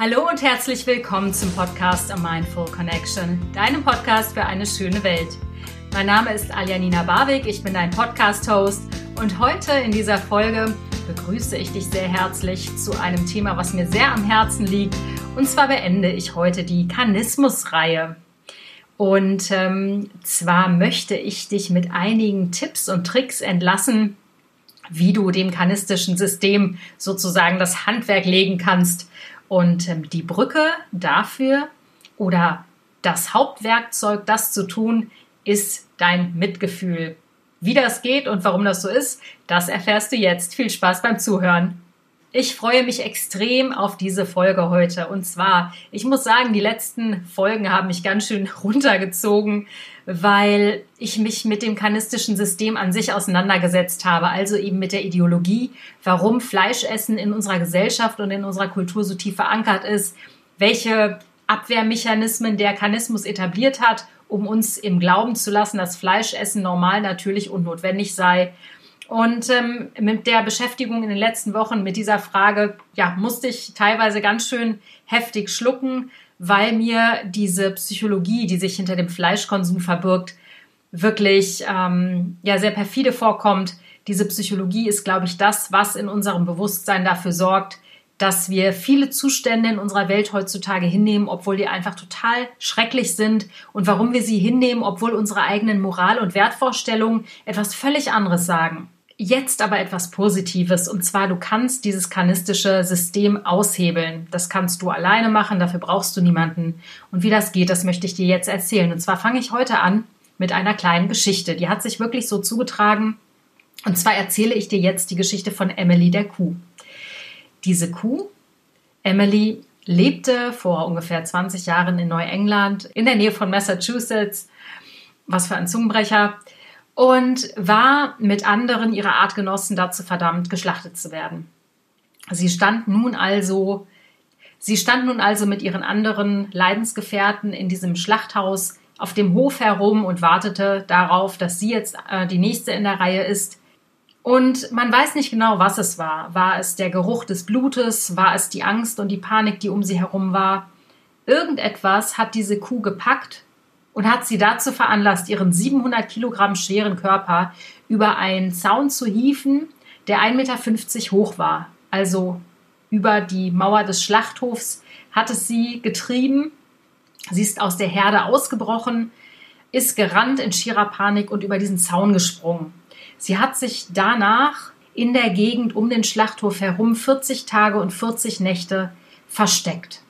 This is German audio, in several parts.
Hallo und herzlich willkommen zum Podcast A Mindful Connection, deinem Podcast für eine schöne Welt. Mein Name ist Aljanina Barwig, ich bin dein Podcast-Host und heute in dieser Folge begrüße ich dich sehr herzlich zu einem Thema, was mir sehr am Herzen liegt. Und zwar beende ich heute die Kanismus-Reihe. Und ähm, zwar möchte ich dich mit einigen Tipps und Tricks entlassen, wie du dem kanistischen System sozusagen das Handwerk legen kannst. Und ähm, die Brücke dafür oder das Hauptwerkzeug, das zu tun, ist dein Mitgefühl. Wie das geht und warum das so ist, das erfährst du jetzt. Viel Spaß beim Zuhören. Ich freue mich extrem auf diese Folge heute. Und zwar, ich muss sagen, die letzten Folgen haben mich ganz schön runtergezogen, weil ich mich mit dem kanistischen System an sich auseinandergesetzt habe, also eben mit der Ideologie, warum Fleischessen in unserer Gesellschaft und in unserer Kultur so tief verankert ist, welche Abwehrmechanismen der Kanismus etabliert hat um uns im Glauben zu lassen, dass Fleischessen normal, natürlich und notwendig sei. Und ähm, mit der Beschäftigung in den letzten Wochen mit dieser Frage, ja, musste ich teilweise ganz schön heftig schlucken, weil mir diese Psychologie, die sich hinter dem Fleischkonsum verbirgt, wirklich ähm, ja sehr perfide vorkommt. Diese Psychologie ist, glaube ich, das, was in unserem Bewusstsein dafür sorgt, dass wir viele Zustände in unserer Welt heutzutage hinnehmen, obwohl die einfach total schrecklich sind und warum wir sie hinnehmen, obwohl unsere eigenen Moral- und Wertvorstellungen etwas völlig anderes sagen. Jetzt aber etwas Positives und zwar du kannst dieses kanistische System aushebeln. Das kannst du alleine machen, dafür brauchst du niemanden. Und wie das geht, das möchte ich dir jetzt erzählen. Und zwar fange ich heute an mit einer kleinen Geschichte. Die hat sich wirklich so zugetragen. Und zwar erzähle ich dir jetzt die Geschichte von Emily der Kuh diese Kuh, Emily, lebte vor ungefähr 20 Jahren in Neuengland, in der Nähe von Massachusetts. Was für ein Zungenbrecher. Und war mit anderen ihrer Artgenossen dazu verdammt, geschlachtet zu werden. Sie stand nun also, sie stand nun also mit ihren anderen Leidensgefährten in diesem Schlachthaus auf dem Hof herum und wartete darauf, dass sie jetzt äh, die nächste in der Reihe ist, und man weiß nicht genau, was es war. War es der Geruch des Blutes? War es die Angst und die Panik, die um sie herum war? Irgendetwas hat diese Kuh gepackt und hat sie dazu veranlasst, ihren 700 Kilogramm schweren Körper über einen Zaun zu hieven, der 1,50 Meter hoch war. Also über die Mauer des Schlachthofs hat es sie getrieben. Sie ist aus der Herde ausgebrochen, ist gerannt in schierer Panik und über diesen Zaun gesprungen. Sie hat sich danach in der Gegend um den Schlachthof herum 40 Tage und 40 Nächte versteckt.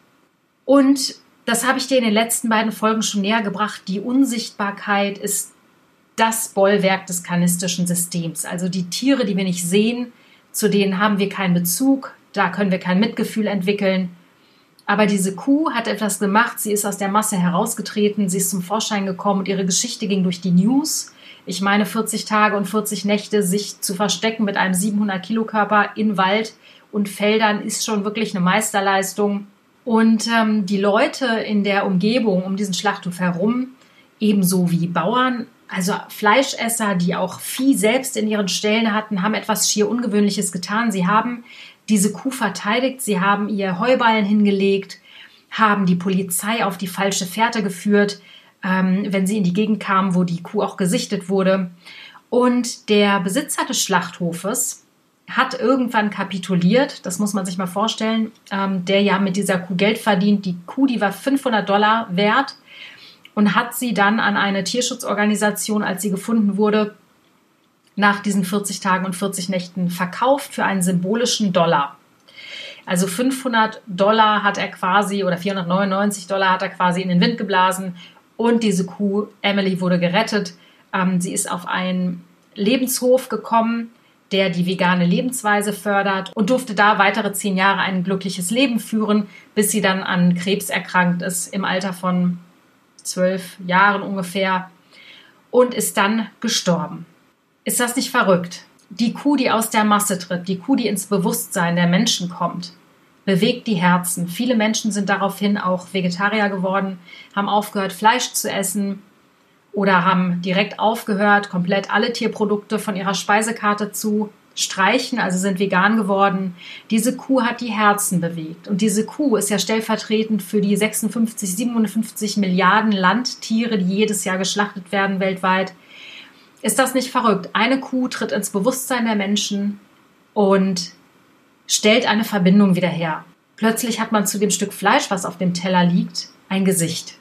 Und das habe ich dir in den letzten beiden Folgen schon näher gebracht. Die Unsichtbarkeit ist das Bollwerk des kanistischen Systems. Also die Tiere, die wir nicht sehen, zu denen haben wir keinen Bezug, da können wir kein Mitgefühl entwickeln. Aber diese Kuh hat etwas gemacht, sie ist aus der Masse herausgetreten, sie ist zum Vorschein gekommen und ihre Geschichte ging durch die News ich meine 40 Tage und 40 Nächte sich zu verstecken mit einem 700 Kilo Körper in Wald und Feldern ist schon wirklich eine Meisterleistung. Und ähm, die Leute in der Umgebung um diesen Schlachthof herum, ebenso wie Bauern, also Fleischesser, die auch Vieh selbst in ihren Ställen hatten, haben etwas schier Ungewöhnliches getan. Sie haben diese Kuh verteidigt, sie haben ihr Heuballen hingelegt, haben die Polizei auf die falsche Fährte geführt, ähm, wenn sie in die Gegend kamen, wo die Kuh auch gesichtet wurde. Und der Besitzer des Schlachthofes hat irgendwann kapituliert, das muss man sich mal vorstellen, ähm, der ja mit dieser Kuh Geld verdient. Die Kuh, die war 500 Dollar wert und hat sie dann an eine Tierschutzorganisation, als sie gefunden wurde, nach diesen 40 Tagen und 40 Nächten verkauft für einen symbolischen Dollar. Also 500 Dollar hat er quasi oder 499 Dollar hat er quasi in den Wind geblasen und diese Kuh, Emily, wurde gerettet. Ähm, sie ist auf einen Lebenshof gekommen, der die vegane Lebensweise fördert und durfte da weitere zehn Jahre ein glückliches Leben führen, bis sie dann an Krebs erkrankt ist im Alter von zwölf Jahren ungefähr und ist dann gestorben. Ist das nicht verrückt? Die Kuh, die aus der Masse tritt, die Kuh, die ins Bewusstsein der Menschen kommt, bewegt die Herzen. Viele Menschen sind daraufhin auch Vegetarier geworden, haben aufgehört, Fleisch zu essen oder haben direkt aufgehört, komplett alle Tierprodukte von ihrer Speisekarte zu streichen, also sind vegan geworden. Diese Kuh hat die Herzen bewegt. Und diese Kuh ist ja stellvertretend für die 56, 57 Milliarden Landtiere, die jedes Jahr geschlachtet werden weltweit. Ist das nicht verrückt? Eine Kuh tritt ins Bewusstsein der Menschen und stellt eine Verbindung wieder her. Plötzlich hat man zu dem Stück Fleisch, was auf dem Teller liegt, ein Gesicht.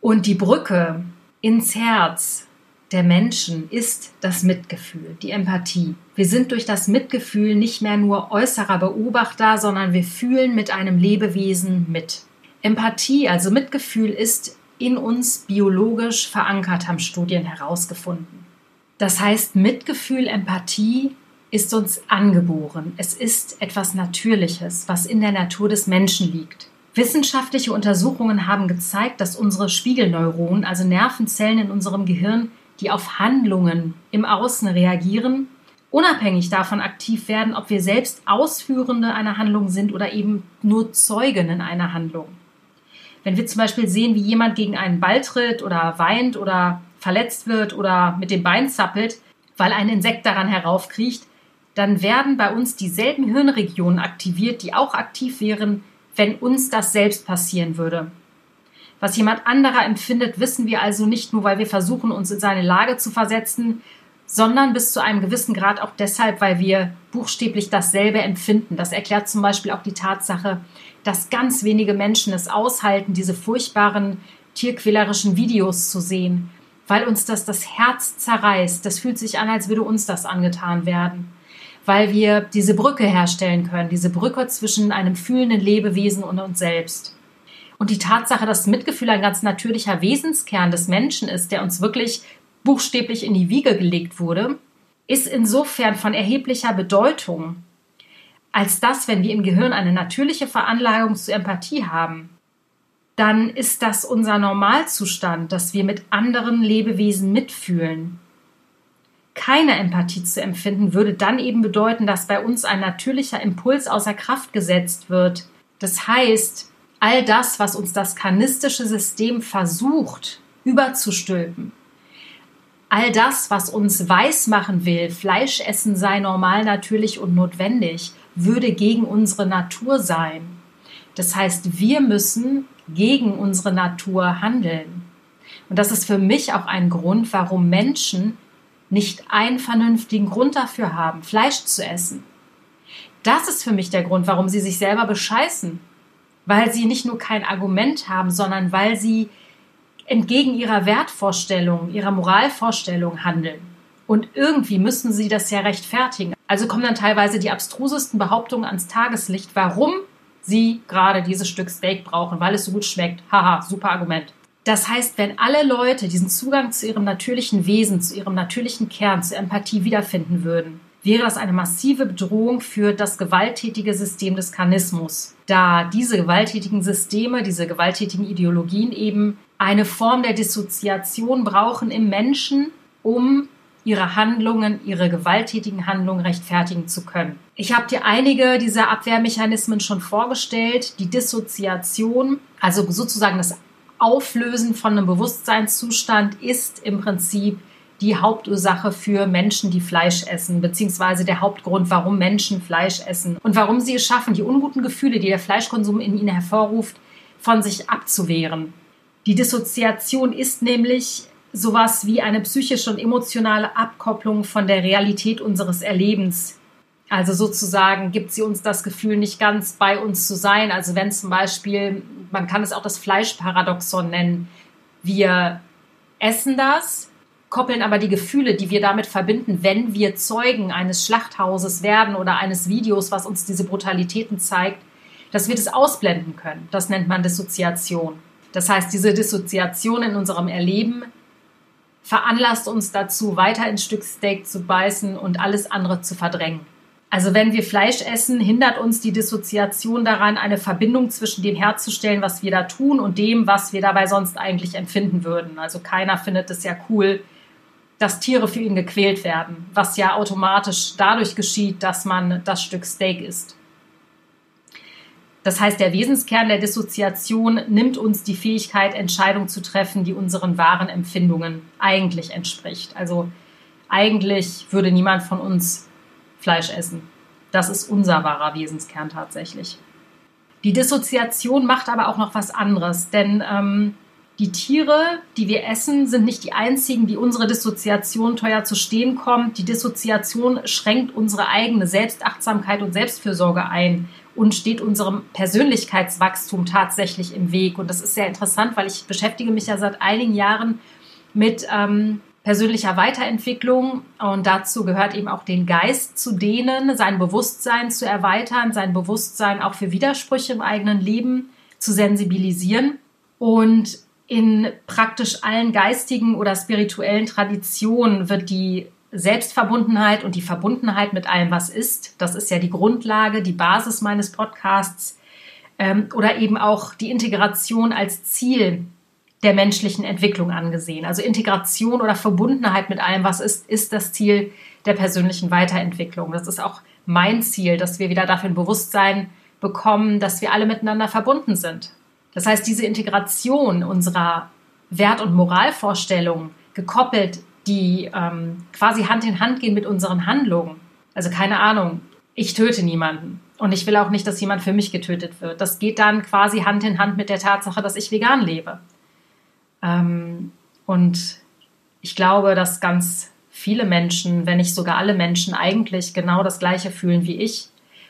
Und die Brücke ins Herz der Menschen ist das Mitgefühl, die Empathie. Wir sind durch das Mitgefühl nicht mehr nur äußerer Beobachter, sondern wir fühlen mit einem Lebewesen mit. Empathie, also Mitgefühl, ist in uns biologisch verankert, haben Studien herausgefunden. Das heißt, Mitgefühl, Empathie ist uns angeboren. Es ist etwas Natürliches, was in der Natur des Menschen liegt. Wissenschaftliche Untersuchungen haben gezeigt, dass unsere Spiegelneuronen, also Nervenzellen in unserem Gehirn, die auf Handlungen im Außen reagieren, unabhängig davon aktiv werden, ob wir selbst Ausführende einer Handlung sind oder eben nur Zeugen einer Handlung. Wenn wir zum Beispiel sehen, wie jemand gegen einen Ball tritt oder weint oder verletzt wird oder mit dem Bein zappelt, weil ein Insekt daran heraufkriecht, dann werden bei uns dieselben Hirnregionen aktiviert, die auch aktiv wären, wenn uns das selbst passieren würde. Was jemand anderer empfindet, wissen wir also nicht nur, weil wir versuchen, uns in seine Lage zu versetzen, sondern bis zu einem gewissen Grad auch deshalb, weil wir buchstäblich dasselbe empfinden. Das erklärt zum Beispiel auch die Tatsache, dass ganz wenige Menschen es aushalten, diese furchtbaren tierquälerischen Videos zu sehen, weil uns das das Herz zerreißt. Das fühlt sich an, als würde uns das angetan werden, weil wir diese Brücke herstellen können, diese Brücke zwischen einem fühlenden Lebewesen und uns selbst. Und die Tatsache, dass Mitgefühl ein ganz natürlicher Wesenskern des Menschen ist, der uns wirklich buchstäblich in die Wiege gelegt wurde, ist insofern von erheblicher Bedeutung, als dass, wenn wir im Gehirn eine natürliche Veranlagung zur Empathie haben, dann ist das unser Normalzustand, dass wir mit anderen Lebewesen mitfühlen. Keine Empathie zu empfinden würde dann eben bedeuten, dass bei uns ein natürlicher Impuls außer Kraft gesetzt wird. Das heißt, all das, was uns das karnistische System versucht überzustülpen, all das, was uns weismachen will, Fleischessen sei normal, natürlich und notwendig, würde gegen unsere Natur sein. Das heißt, wir müssen gegen unsere Natur handeln. Und das ist für mich auch ein Grund, warum Menschen nicht einen vernünftigen Grund dafür haben, Fleisch zu essen. Das ist für mich der Grund, warum sie sich selber bescheißen, weil sie nicht nur kein Argument haben, sondern weil sie entgegen ihrer Wertvorstellung, ihrer Moralvorstellung handeln. Und irgendwie müssen sie das ja rechtfertigen. Also kommen dann teilweise die abstrusesten Behauptungen ans Tageslicht, warum sie gerade dieses Stück Steak brauchen, weil es so gut schmeckt. Haha, super Argument. Das heißt, wenn alle Leute diesen Zugang zu ihrem natürlichen Wesen, zu ihrem natürlichen Kern, zur Empathie wiederfinden würden, wäre das eine massive Bedrohung für das gewalttätige System des Karnismus, da diese gewalttätigen Systeme, diese gewalttätigen Ideologien eben eine Form der Dissoziation brauchen im Menschen, um ihre Handlungen, ihre gewalttätigen Handlungen rechtfertigen zu können. Ich habe dir einige dieser Abwehrmechanismen schon vorgestellt. Die Dissoziation, also sozusagen das Auflösen von einem Bewusstseinszustand, ist im Prinzip die Hauptursache für Menschen, die Fleisch essen, beziehungsweise der Hauptgrund, warum Menschen Fleisch essen und warum sie es schaffen, die unguten Gefühle, die der Fleischkonsum in ihnen hervorruft, von sich abzuwehren. Die Dissoziation ist nämlich sowas wie eine psychische und emotionale Abkopplung von der Realität unseres Erlebens. Also sozusagen gibt sie uns das Gefühl, nicht ganz bei uns zu sein. Also wenn zum Beispiel, man kann es auch das Fleischparadoxon nennen, wir essen das, koppeln aber die Gefühle, die wir damit verbinden, wenn wir Zeugen eines Schlachthauses werden oder eines Videos, was uns diese Brutalitäten zeigt, dass wir das ausblenden können. Das nennt man Dissoziation. Das heißt, diese Dissoziation in unserem Erleben veranlasst uns dazu, weiter ins Stück Steak zu beißen und alles andere zu verdrängen. Also wenn wir Fleisch essen, hindert uns die Dissoziation daran, eine Verbindung zwischen dem herzustellen, was wir da tun, und dem, was wir dabei sonst eigentlich empfinden würden. Also keiner findet es ja cool, dass Tiere für ihn gequält werden, was ja automatisch dadurch geschieht, dass man das Stück Steak isst. Das heißt, der Wesenskern der Dissoziation nimmt uns die Fähigkeit, Entscheidungen zu treffen, die unseren wahren Empfindungen eigentlich entspricht. Also eigentlich würde niemand von uns Fleisch essen. Das ist unser wahrer Wesenskern tatsächlich. Die Dissoziation macht aber auch noch was anderes, denn ähm, die Tiere, die wir essen, sind nicht die einzigen, die unsere Dissoziation teuer zu stehen kommt. Die Dissoziation schränkt unsere eigene Selbstachtsamkeit und Selbstfürsorge ein und steht unserem Persönlichkeitswachstum tatsächlich im Weg. Und das ist sehr interessant, weil ich beschäftige mich ja seit einigen Jahren mit ähm, persönlicher Weiterentwicklung. Und dazu gehört eben auch den Geist zu dehnen, sein Bewusstsein zu erweitern, sein Bewusstsein auch für Widersprüche im eigenen Leben zu sensibilisieren und in praktisch allen geistigen oder spirituellen Traditionen wird die Selbstverbundenheit und die Verbundenheit mit allem, was ist, das ist ja die Grundlage, die Basis meines Podcasts, ähm, oder eben auch die Integration als Ziel der menschlichen Entwicklung angesehen. Also Integration oder Verbundenheit mit allem, was ist, ist das Ziel der persönlichen Weiterentwicklung. Das ist auch mein Ziel, dass wir wieder dafür ein Bewusstsein bekommen, dass wir alle miteinander verbunden sind. Das heißt, diese Integration unserer Wert- und Moralvorstellungen gekoppelt, die ähm, quasi Hand in Hand gehen mit unseren Handlungen. Also keine Ahnung, ich töte niemanden und ich will auch nicht, dass jemand für mich getötet wird. Das geht dann quasi Hand in Hand mit der Tatsache, dass ich vegan lebe. Ähm, und ich glaube, dass ganz viele Menschen, wenn nicht sogar alle Menschen, eigentlich genau das Gleiche fühlen wie ich.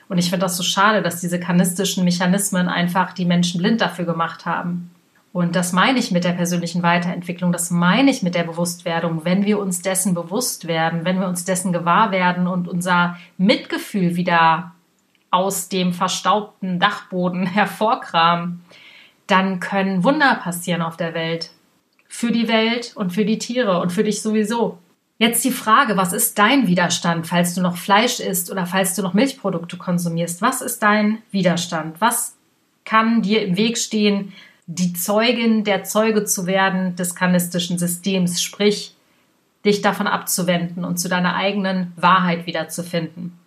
Und ich finde das so schade, dass diese kanistischen Mechanismen einfach die Menschen blind dafür gemacht haben. Und das meine ich mit der persönlichen Weiterentwicklung, das meine ich mit der Bewusstwerdung, wenn wir uns dessen bewusst werden, wenn wir uns dessen gewahr werden und unser Mitgefühl wieder aus dem verstaubten Dachboden hervorkramen, dann können Wunder passieren auf der Welt für die Welt und für die Tiere und für dich sowieso. Jetzt die Frage, was ist dein Widerstand, falls du noch Fleisch isst oder falls du noch Milchprodukte konsumierst? Was ist dein Widerstand? Was kann dir im Weg stehen, die Zeugin, der Zeuge zu werden des kanistischen Systems, sprich dich davon abzuwenden und zu deiner eigenen Wahrheit wiederzufinden?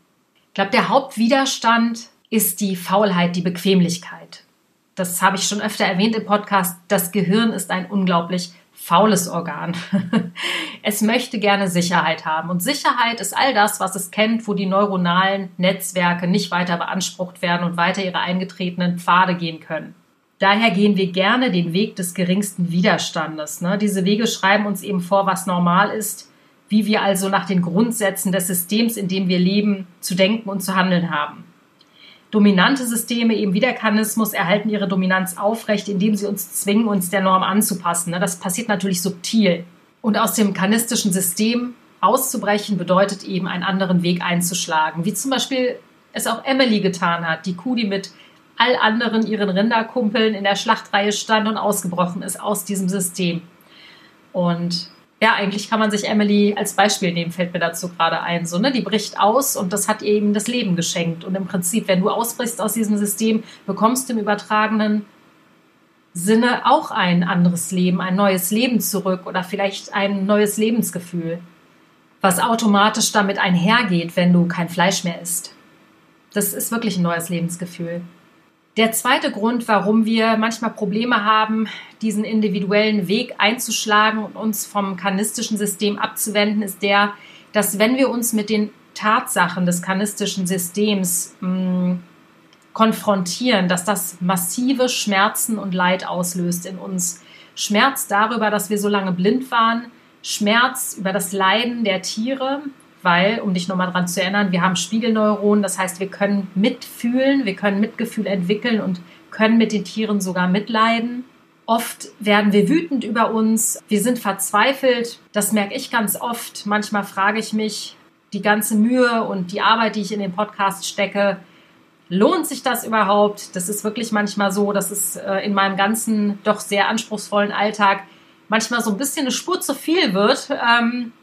Ich glaube, der Hauptwiderstand ist die Faulheit, die Bequemlichkeit das habe ich schon öfter erwähnt im Podcast, das Gehirn ist ein unglaublich faules Organ. es möchte gerne Sicherheit haben. Und Sicherheit ist all das, was es kennt, wo die neuronalen Netzwerke nicht weiter beansprucht werden und weiter ihre eingetretenen Pfade gehen können. Daher gehen wir gerne den Weg des geringsten Widerstandes. Ne? Diese Wege schreiben uns eben vor, was normal ist, wie wir also nach den Grundsätzen des Systems, in dem wir leben, zu denken und zu handeln haben. Dominante Systeme, eben wie der Kanismus, erhalten ihre Dominanz aufrecht, indem sie uns zwingen, uns der Norm anzupassen. Ne? Das passiert natürlich subtil. Und aus dem kanistischen System auszubrechen, bedeutet eben einen anderen Weg einzuschlagen, wie zum Beispiel es auch Emily getan hat, die Kuh, die mit all anderen ihren Rinderkumpeln in der Schlachtreihe stand und ausgebrochen ist aus diesem System. Und ja, eigentlich kann man sich Emily als Beispiel nehmen, fällt mir dazu gerade ein. So, ne? Die bricht aus und das hat ihr eben das Leben geschenkt. Und im Prinzip, wenn du ausbrichst aus diesem System, bekommst du im übertragenen Sinne auch ein anderes Leben, ein neues Leben zurück oder vielleicht ein neues Lebensgefühl, was automatisch damit einhergeht, wenn du kein Fleisch mehr isst. Das ist wirklich ein neues Lebensgefühl. Der zweite Grund, warum wir manchmal Probleme haben, diesen individuellen Weg einzuschlagen und uns vom kanistischen System abzuwenden, ist der, dass wenn wir uns mit den Tatsachen des kanistischen Systems mh, hm, konfrontieren, dass das massive Schmerzen und Leid auslöst in uns. Schmerz darüber, dass wir so lange blind waren, Schmerz über das Leiden der Tiere, weil, um dich nochmal daran zu erinnern, wir haben Spiegelneuronen, das heißt, wir können mitfühlen, wir können Mitgefühl entwickeln und können mit den Tieren sogar mitleiden. Oft werden wir wütend über uns, wir sind verzweifelt, das merke ich ganz oft. Manchmal frage ich mich, die ganze Mühe und die Arbeit, die ich in den Podcast stecke, lohnt sich das überhaupt? Das ist wirklich manchmal so, dass es äh, in meinem ganzen doch sehr anspruchsvollen Alltag manchmal so ein bisschen eine Spur zu viel wird. Ähm,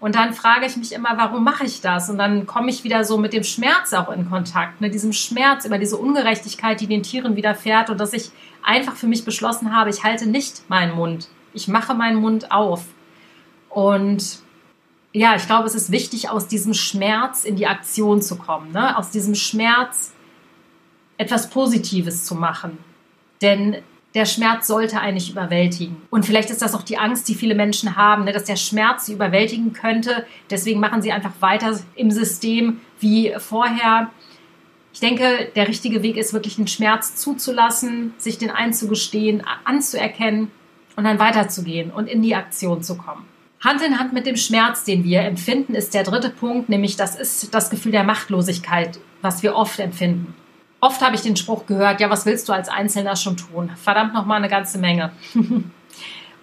und dann frage ich mich immer, warum mache ich das? Und dann komme ich wieder so mit dem Schmerz auch in Kontakt, mit diesem Schmerz über diese Ungerechtigkeit, die den Tieren widerfährt und dass ich einfach für mich beschlossen habe, ich halte nicht meinen Mund. Ich mache meinen Mund auf. Und ja, ich glaube, es ist wichtig, aus diesem Schmerz in die Aktion zu kommen, ne? aus diesem Schmerz etwas Positives zu machen. Denn der Schmerz sollte eigentlich überwältigen. Und vielleicht ist das auch die Angst, die viele Menschen haben, ne, dass der Schmerz sie überwältigen könnte. Deswegen machen sie einfach weiter im System, wie vorher. Ich denke, der richtige Weg ist wirklich den Schmerz zuzulassen, sich den einzugestehen, anzuerkennen und dann weiterzugehen und in die Aktion zu kommen. Hand in Hand mit dem Schmerz, den wir empfinden, ist der dritte Punkt, nämlich das ist das Gefühl der Machtlosigkeit, was wir oft empfinden. Oft habe ich den Spruch gehört, ja, was willst du als Einzelner schon tun? Verdammt noch mal eine ganze Menge.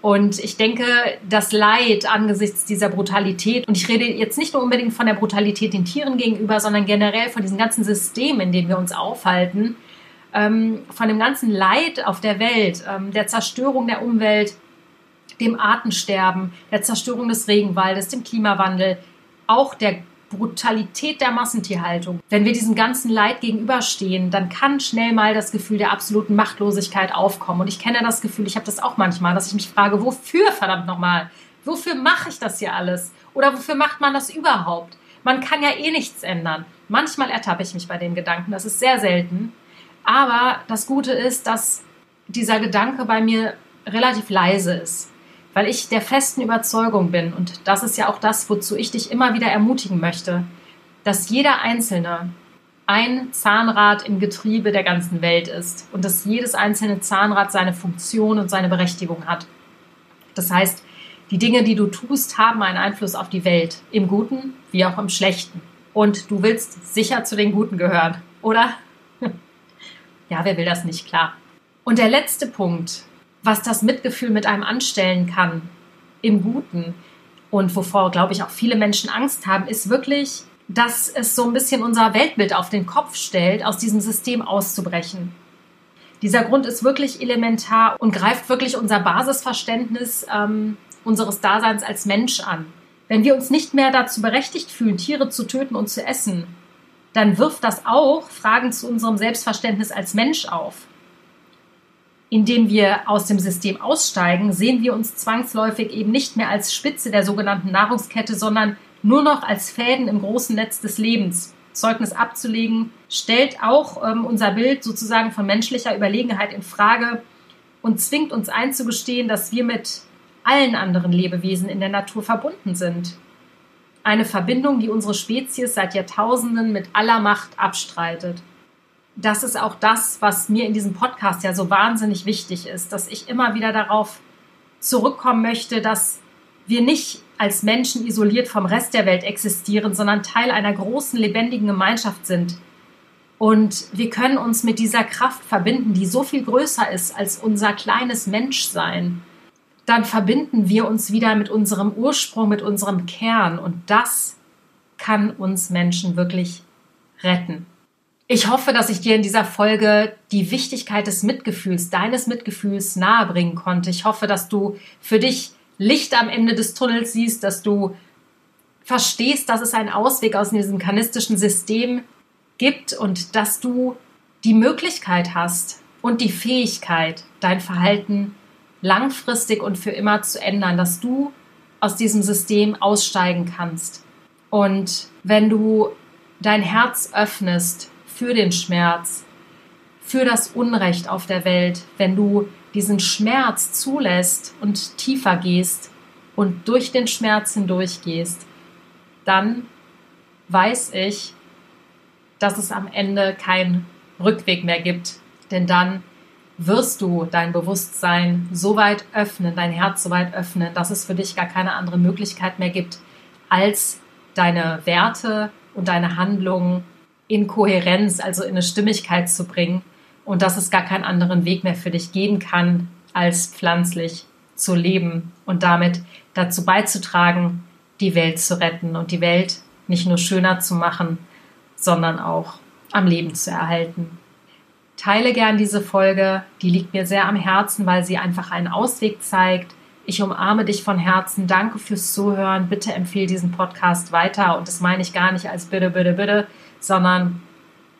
Und ich denke, das Leid angesichts dieser Brutalität, und ich rede jetzt nicht nur unbedingt von der Brutalität den Tieren gegenüber, sondern generell von diesem ganzen System, in dem wir uns aufhalten, ähm, von dem ganzen Leid auf der Welt, ähm, der Zerstörung der Umwelt, dem Artensterben, der Zerstörung des Regenwaldes, dem Klimawandel, auch der Brutalität der Massentierhaltung. Wenn wir diesem ganzen Leid gegenüberstehen, dann kann schnell mal das Gefühl der absoluten Machtlosigkeit aufkommen. Und ich kenne das Gefühl, ich habe das auch manchmal, dass ich mich frage, wofür verdammt nochmal? Wofür mache ich das hier alles? Oder wofür macht man das überhaupt? Man kann ja eh nichts ändern. Manchmal ertappe ich mich bei dem Gedanken, das ist sehr selten. Aber das Gute ist, dass dieser Gedanke bei mir relativ leise ist weil ich der festen Überzeugung bin, und das ist ja auch das, wozu ich dich immer wieder ermutigen möchte, dass jeder Einzelne ein Zahnrad im Getriebe der ganzen Welt ist und dass jedes einzelne Zahnrad seine Funktion und seine Berechtigung hat. Das heißt, die Dinge, die du tust, haben einen Einfluss auf die Welt, im Guten wie auch im Schlechten. Und du willst sicher zu den Guten gehören, oder? ja, wer will das nicht, klar. Und der letzte Punkt, was das Mitgefühl mit einem anstellen kann, im Guten und wovor, glaube ich, auch viele Menschen Angst haben, ist wirklich, dass es so ein bisschen unser Weltbild auf den Kopf stellt, aus diesem System auszubrechen. Dieser Grund ist wirklich elementar und greift wirklich unser Basisverständnis ähm, unseres Daseins als Mensch an. Wenn wir uns nicht mehr dazu berechtigt fühlen, Tiere zu töten und zu essen, dann wirft das auch Fragen zu unserem Selbstverständnis als Mensch auf indem wir aus dem System aussteigen, sehen wir uns zwangsläufig eben nicht mehr als Spitze der sogenannten Nahrungskette, sondern nur noch als Fäden im großen Netz des Lebens. Zeugnis abzulegen, stellt auch ähm, unser Bild sozusagen von menschlicher Überlegenheit in Frage und zwingt uns einzugestehen, dass wir mit allen anderen Lebewesen in der Natur verbunden sind. Eine Verbindung, die unsere Spezies seit Jahrtausenden mit aller Macht abstreitet das ist auch das, was mir in diesem Podcast ja so wahnsinnig wichtig ist, dass ich immer wieder darauf zurückkommen möchte, dass wir nicht als Menschen isoliert vom Rest der Welt existieren, sondern Teil einer großen, lebendigen Gemeinschaft sind. Und wir können uns mit dieser Kraft verbinden, die so viel größer ist als unser kleines Menschsein. Dann verbinden wir uns wieder mit unserem Ursprung, mit unserem Kern. Und das kann uns Menschen wirklich retten. Ich hoffe, dass ich dir in dieser Folge die Wichtigkeit des Mitgefühls, deines Mitgefühls nahebringen konnte. Ich hoffe, dass du für dich Licht am Ende des Tunnels siehst, dass du verstehst, dass es einen Ausweg aus diesem kanistischen System gibt und dass du die Möglichkeit hast und die Fähigkeit, dein Verhalten langfristig und für immer zu ändern, dass du aus diesem System aussteigen kannst. Und wenn du dein Herz öffnest für den Schmerz, für das Unrecht auf der Welt, wenn du diesen Schmerz zulässt und tiefer gehst und durch den Schmerz hindurch gehst, dann weiß ich, dass es am Ende keinen Rückweg mehr gibt. Denn dann wirst du dein Bewusstsein so weit öffnen, dein Herz so weit öffnen, dass es für dich gar keine andere Möglichkeit mehr gibt, als deine Werte und deine Handlungen in Kohärenz, also in eine Stimmigkeit zu bringen und dass es gar keinen anderen Weg mehr für dich geben kann, als pflanzlich zu leben und damit dazu beizutragen, die Welt zu retten und die Welt nicht nur schöner zu machen, sondern auch am Leben zu erhalten. Teile gern diese Folge, die liegt mir sehr am Herzen, weil sie einfach einen Ausweg zeigt. Ich umarme dich von Herzen. Danke fürs Zuhören. Bitte empfehle diesen Podcast weiter. Und das meine ich gar nicht als bitte, bitte, bitte, sondern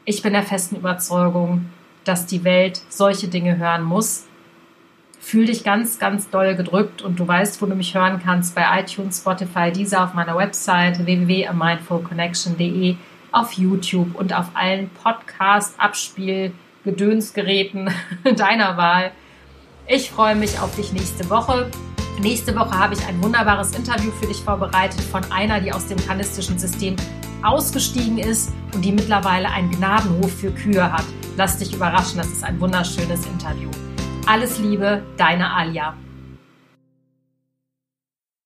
ich bin der festen Überzeugung, dass die Welt solche Dinge hören muss. Fühl dich ganz, ganz doll gedrückt und du weißt, wo du mich hören kannst bei iTunes, Spotify, dieser auf meiner Website www.amindfulconnection.de, auf YouTube und auf allen Podcast-Abspiel-Gedönsgeräten deiner Wahl. Ich freue mich auf dich nächste Woche. Nächste Woche habe ich ein wunderbares Interview für dich vorbereitet von einer, die aus dem kanistischen System ausgestiegen ist und die mittlerweile einen Gnadenhof für Kühe hat. Lass dich überraschen, das ist ein wunderschönes Interview. Alles Liebe, deine Alia.